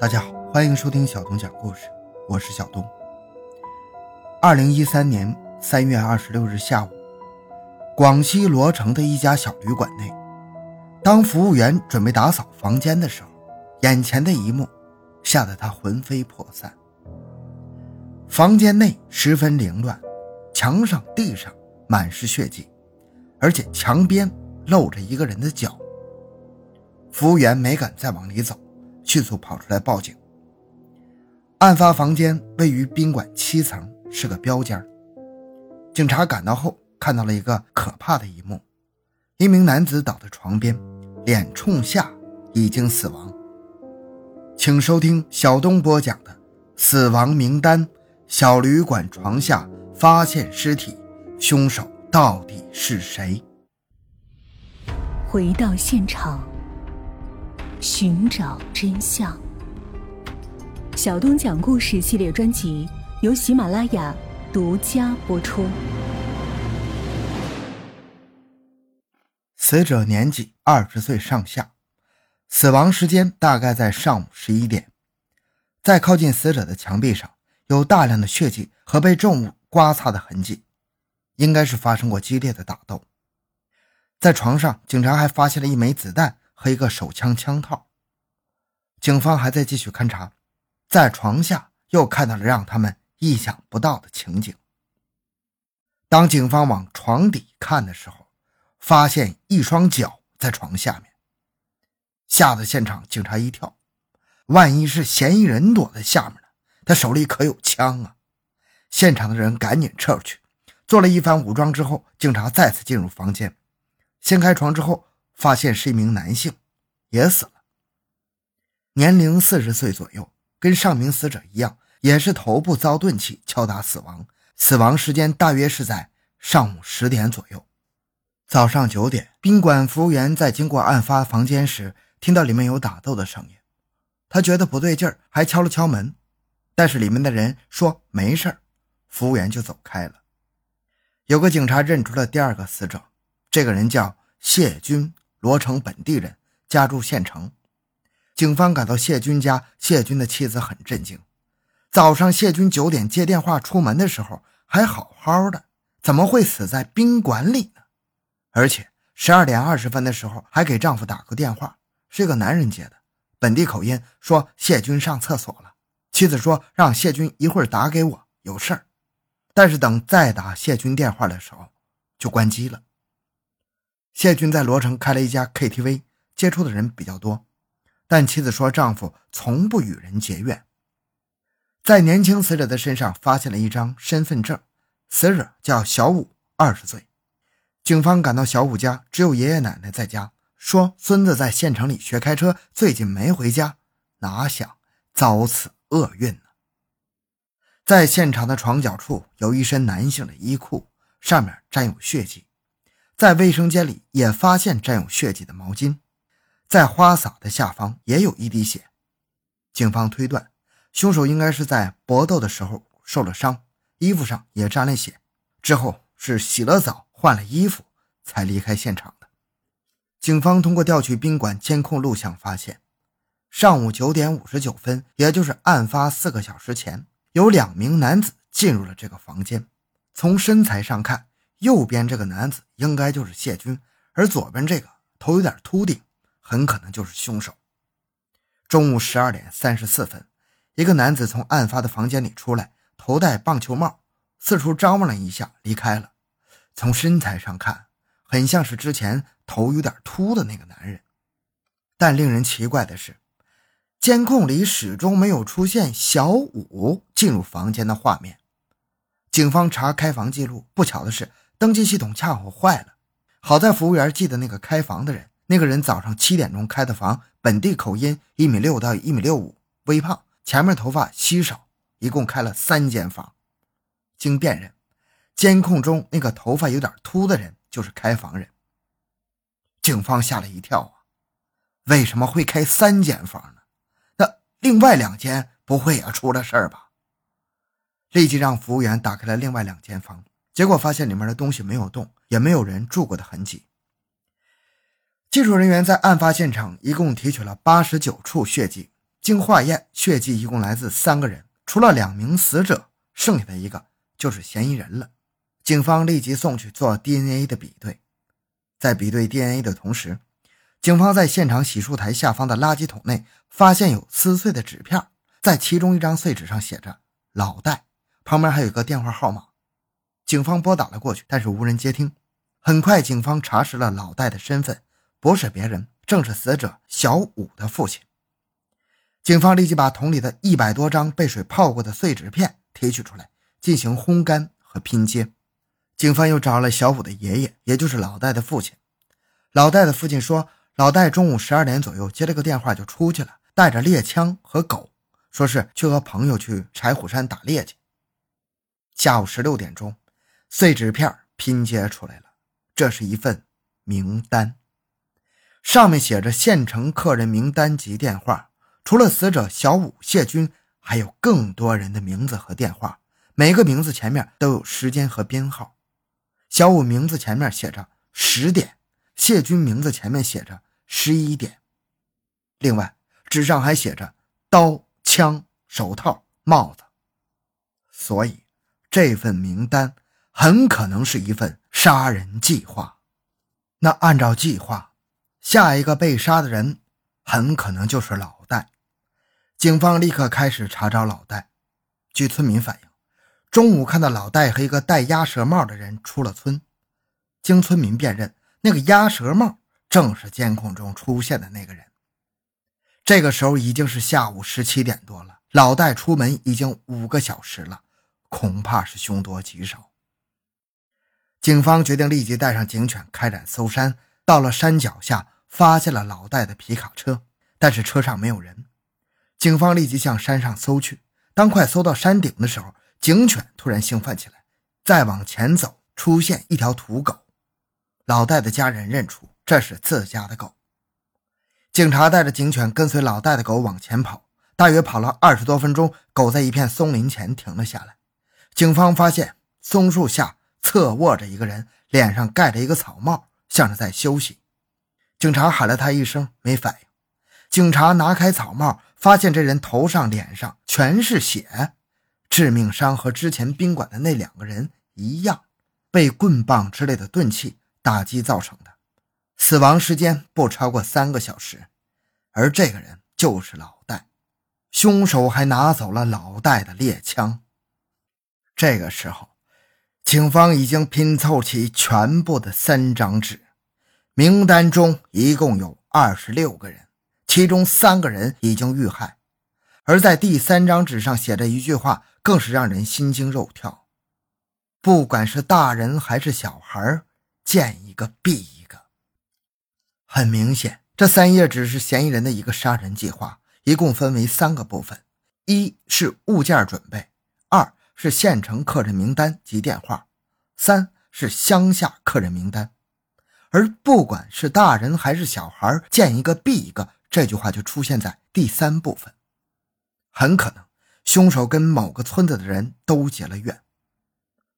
大家好，欢迎收听小东讲故事，我是小东。二零一三年三月二十六日下午，广西罗城的一家小旅馆内，当服务员准备打扫房间的时候，眼前的一幕吓得他魂飞魄散。房间内十分凌乱，墙上、地上满是血迹，而且墙边露着一个人的脚。服务员没敢再往里走。迅速跑出来报警。案发房间位于宾馆七层，是个标间。警察赶到后，看到了一个可怕的一幕：一名男子倒在床边，脸冲下，已经死亡。请收听小东播讲的《死亡名单》：小旅馆床下发现尸体，凶手到底是谁？回到现场。寻找真相。小东讲故事系列专辑由喜马拉雅独家播出。死者年纪二十岁上下，死亡时间大概在上午十一点。在靠近死者的墙壁上有大量的血迹和被重物刮擦的痕迹，应该是发生过激烈的打斗。在床上，警察还发现了一枚子弹。和一个手枪枪套，警方还在继续勘查，在床下又看到了让他们意想不到的情景。当警方往床底看的时候，发现一双脚在床下面，吓得现场警察一跳，万一是嫌疑人躲在下面呢？他手里可有枪啊！现场的人赶紧撤出去，做了一番武装之后，警察再次进入房间，掀开床之后。发现是一名男性，也死了，年龄四十岁左右，跟上名死者一样，也是头部遭钝器敲打死亡，死亡时间大约是在上午十点左右。早上九点，宾馆服务员在经过案发房间时，听到里面有打斗的声音，他觉得不对劲儿，还敲了敲门，但是里面的人说没事儿，服务员就走开了。有个警察认出了第二个死者，这个人叫谢军。罗城本地人，家住县城。警方赶到谢军家，谢军的妻子很震惊。早上谢军九点接电话出门的时候还好好的，怎么会死在宾馆里呢？而且十二点二十分的时候还给丈夫打个电话，是个男人接的，本地口音，说谢军上厕所了。妻子说让谢军一会儿打给我，有事儿。但是等再打谢军电话的时候，就关机了。谢军在罗城开了一家 KTV，接触的人比较多，但妻子说丈夫从不与人结怨。在年轻死者的身上发现了一张身份证，死者叫小武，二十岁。警方赶到小武家，只有爷爷奶奶在家，说孙子在县城里学开车，最近没回家。哪想遭此厄运呢？在现场的床角处有一身男性的衣裤，上面沾有血迹。在卫生间里也发现沾有血迹的毛巾，在花洒的下方也有一滴血。警方推断，凶手应该是在搏斗的时候受了伤，衣服上也沾了血，之后是洗了澡换了衣服才离开现场的。警方通过调取宾馆监控录像发现，上午九点五十九分，也就是案发四个小时前，有两名男子进入了这个房间。从身材上看。右边这个男子应该就是谢军，而左边这个头有点秃顶，很可能就是凶手。中午十二点三十四分，一个男子从案发的房间里出来，头戴棒球帽，四处张望了一下，离开了。从身材上看，很像是之前头有点秃的那个男人。但令人奇怪的是，监控里始终没有出现小五进入房间的画面。警方查开房记录，不巧的是。登记系统恰好坏了，好在服务员记得那个开房的人。那个人早上七点钟开的房，本地口音，一米六到一米六五，微胖，前面头发稀少，一共开了三间房。经辨认，监控中那个头发有点秃的人就是开房人。警方吓了一跳啊，为什么会开三间房呢？那另外两间不会也出了事儿吧？立即让服务员打开了另外两间房。结果发现里面的东西没有动，也没有人住过的痕迹。技术人员在案发现场一共提取了八十九处血迹，经化验，血迹一共来自三个人，除了两名死者，剩下的一个就是嫌疑人了。警方立即送去做 DNA 的比对，在比对 DNA 的同时，警方在现场洗漱台下方的垃圾桶内发现有撕碎的纸片，在其中一张碎纸上写着“老戴”，旁边还有一个电话号码。警方拨打了过去，但是无人接听。很快，警方查实了老戴的身份，不是别人，正是死者小武的父亲。警方立即把桶里的一百多张被水泡过的碎纸片提取出来，进行烘干和拼接。警方又找了小武的爷爷，也就是老戴的父亲。老戴的父亲说，老戴中午十二点左右接了个电话就出去了，带着猎枪和狗，说是去和朋友去柴虎山打猎去。下午十六点钟。碎纸片拼接出来了，这是一份名单，上面写着县城客人名单及电话。除了死者小武、谢军，还有更多人的名字和电话，每个名字前面都有时间和编号。小武名字前面写着十点，谢军名字前面写着十一点。另外，纸上还写着刀、枪、手套、帽子。所以，这份名单。很可能是一份杀人计划。那按照计划，下一个被杀的人很可能就是老戴。警方立刻开始查找老戴。据村民反映，中午看到老戴和一个戴鸭舌帽的人出了村。经村民辨认，那个鸭舌帽正是监控中出现的那个人。这个时候已经是下午十七点多了，老戴出门已经五个小时了，恐怕是凶多吉少。警方决定立即带上警犬开展搜山。到了山脚下，发现了老戴的皮卡车，但是车上没有人。警方立即向山上搜去。当快搜到山顶的时候，警犬突然兴奋起来。再往前走，出现一条土狗。老戴的家人认出这是自家的狗。警察带着警犬跟随老戴的狗往前跑，大约跑了二十多分钟，狗在一片松林前停了下来。警方发现松树下。侧卧着一个人，脸上盖着一个草帽，像是在休息。警察喊了他一声，没反应。警察拿开草帽，发现这人头上、脸上全是血，致命伤和之前宾馆的那两个人一样，被棍棒之类的钝器打击造成的。死亡时间不超过三个小时，而这个人就是老戴。凶手还拿走了老戴的猎枪。这个时候。警方已经拼凑齐全部的三张纸，名单中一共有二十六个人，其中三个人已经遇害，而在第三张纸上写着一句话，更是让人心惊肉跳：不管是大人还是小孩，见一个毙一个。很明显，这三页纸是嫌疑人的一个杀人计划，一共分为三个部分：一是物件准备，是县城客人名单及电话，三是乡下客人名单，而不管是大人还是小孩，见一个毙一个，这句话就出现在第三部分。很可能凶手跟某个村子的人都结了怨，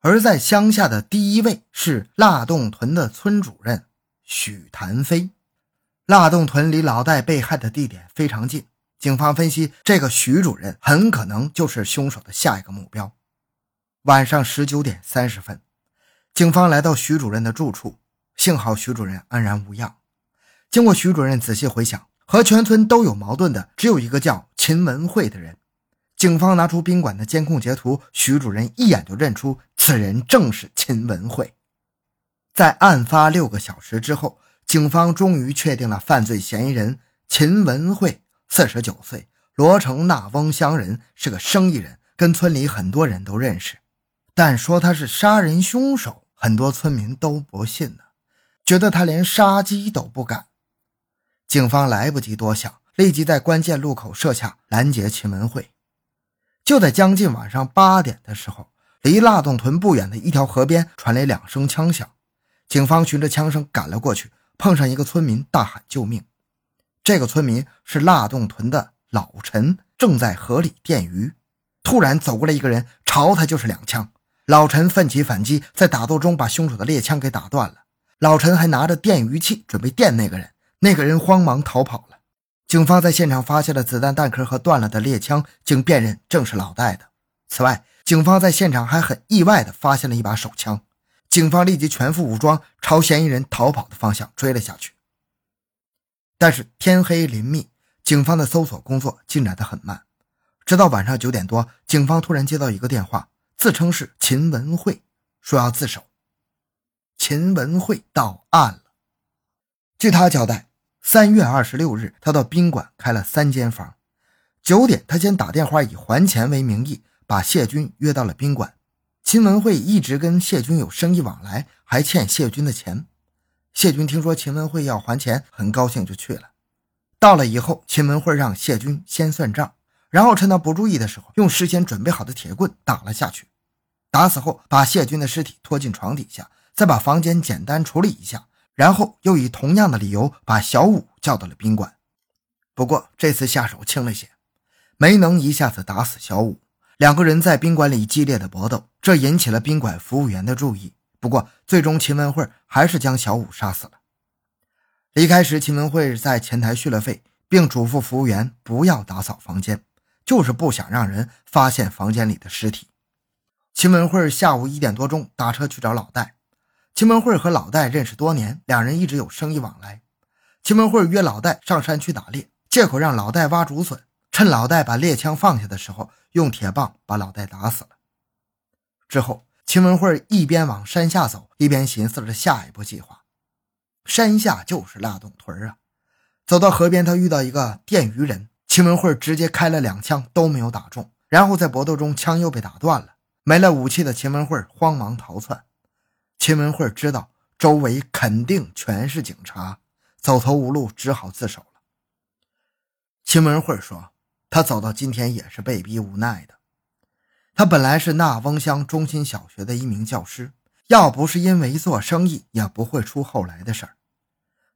而在乡下的第一位是腊洞屯的村主任许谭飞。腊洞屯离老戴被害的地点非常近，警方分析，这个许主任很可能就是凶手的下一个目标。晚上十九点三十分，警方来到徐主任的住处，幸好徐主任安然无恙。经过徐主任仔细回想，和全村都有矛盾的只有一个叫秦文慧的人。警方拿出宾馆的监控截图，徐主任一眼就认出此人正是秦文慧。在案发六个小时之后，警方终于确定了犯罪嫌疑人秦文慧，四十九岁，罗城纳翁乡人，是个生意人，跟村里很多人都认识。但说他是杀人凶手，很多村民都不信呢，觉得他连杀鸡都不敢。警方来不及多想，立即在关键路口设卡拦截秦文慧。就在将近晚上八点的时候，离腊洞屯不远的一条河边传来两声枪响，警方循着枪声赶了过去，碰上一个村民大喊救命。这个村民是腊洞屯的老陈，正在河里电鱼，突然走过来一个人，朝他就是两枪。老陈奋起反击，在打斗中把凶手的猎枪给打断了。老陈还拿着电鱼器准备电那个人，那个人慌忙逃跑了。警方在现场发现了子弹弹壳和断了的猎枪，经辨认正是老戴的。此外，警方在现场还很意外地发现了一把手枪。警方立即全副武装，朝嫌疑人逃跑的方向追了下去。但是天黑林密，警方的搜索工作进展得很慢。直到晚上九点多，警方突然接到一个电话，自称是秦文慧，说要自首。秦文慧到案了。据他交代，三月二十六日，他到宾馆开了三间房。九点，他先打电话以还钱为名义，把谢军约到了宾馆。秦文慧一直跟谢军有生意往来，还欠谢军的钱。谢军听说秦文慧要还钱，很高兴就去了。到了以后，秦文慧让谢军先算账，然后趁他不注意的时候，用事先准备好的铁棍打了下去。打死后，把谢军的尸体拖进床底下，再把房间简单处理一下，然后又以同样的理由把小五叫到了宾馆。不过这次下手轻了些，没能一下子打死小五。两个人在宾馆里激烈的搏斗，这引起了宾馆服务员的注意。不过，最终秦文慧还是将小五杀死了。离开时，秦文慧在前台续了费，并嘱咐服务员不要打扫房间，就是不想让人发现房间里的尸体。秦文慧下午一点多钟打车去找老戴。秦文慧和老戴认识多年，两人一直有生意往来。秦文慧约老戴上山去打猎，借口让老戴挖竹笋。趁老戴把猎枪放下的时候，用铁棒把老戴打死了。之后，秦文慧一边往山下走，一边寻思着下一步计划。山下就是腊洞屯啊！走到河边，他遇到一个电鱼人，秦文慧直接开了两枪，都没有打中。然后在搏斗中，枪又被打断了，没了武器的秦文慧慌忙逃窜。秦文慧知道周围肯定全是警察，走投无路，只好自首了。秦文慧说。他走到今天也是被逼无奈的。他本来是纳翁乡中心小学的一名教师，要不是因为做生意，也不会出后来的事儿。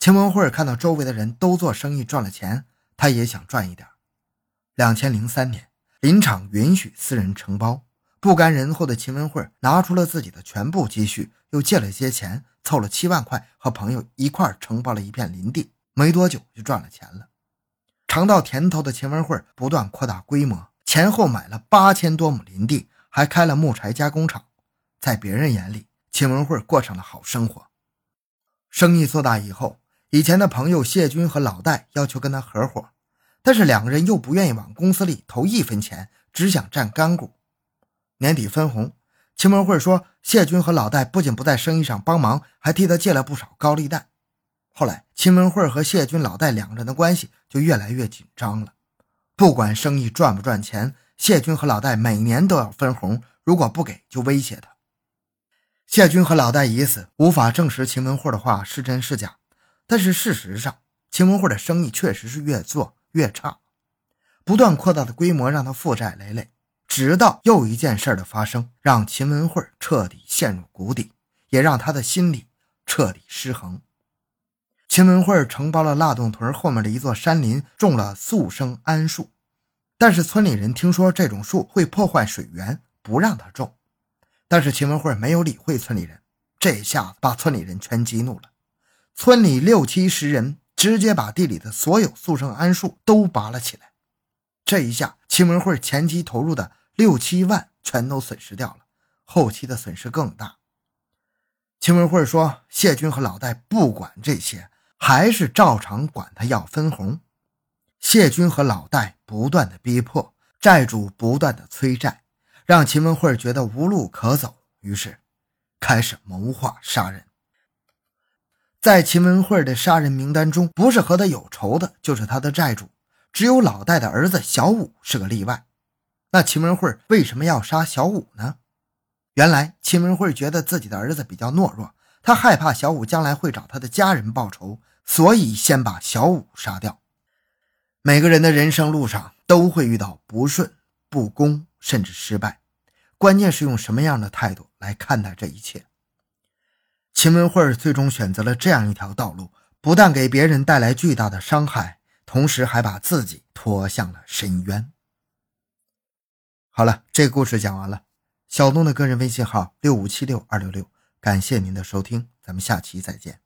秦文慧看到周围的人都做生意赚了钱，他也想赚一点。两千零三年，林场允许私人承包，不甘人后的秦文慧拿出了自己的全部积蓄，又借了些钱，凑了七万块，和朋友一块承包了一片林地，没多久就赚了钱了。尝到甜头的秦文慧不断扩大规模，前后买了八千多亩林地，还开了木材加工厂。在别人眼里，秦文慧过上了好生活。生意做大以后，以前的朋友谢军和老戴要求跟他合伙，但是两个人又不愿意往公司里投一分钱，只想占干股。年底分红，秦文慧说，谢军和老戴不仅不在生意上帮忙，还替他借了不少高利贷。后来，秦文慧和谢军、老戴两个人的关系就越来越紧张了。不管生意赚不赚钱，谢军和老戴每年都要分红，如果不给就威胁他。谢军和老戴已死，无法证实秦文慧的话是真是假。但是事实上，秦文慧的生意确实是越做越差，不断扩大的规模让他负债累累。直到又一件事的发生，让秦文慧彻底陷入谷底，也让他的心理彻底失衡。秦文慧承包了腊洞屯后面的一座山林，种了速生桉树，但是村里人听说这种树会破坏水源，不让他种。但是秦文慧没有理会村里人，这下子把村里人全激怒了。村里六七十人直接把地里的所有速生桉树都拔了起来。这一下，秦文慧前期投入的六七万全都损失掉了，后期的损失更大。秦文慧说：“谢军和老戴不管这些。”还是照常管他要分红，谢军和老戴不断的逼迫，债主不断的催债，让秦文慧觉得无路可走，于是开始谋划杀人。在秦文慧的杀人名单中，不是和他有仇的，就是他的债主，只有老戴的儿子小武是个例外。那秦文慧为什么要杀小武呢？原来秦文慧觉得自己的儿子比较懦弱，他害怕小武将来会找他的家人报仇。所以，先把小五杀掉。每个人的人生路上都会遇到不顺、不公，甚至失败，关键是用什么样的态度来看待这一切。秦文慧最终选择了这样一条道路，不但给别人带来巨大的伤害，同时还把自己拖向了深渊。好了，这个故事讲完了。小东的个人微信号六五七六二六六，感谢您的收听，咱们下期再见。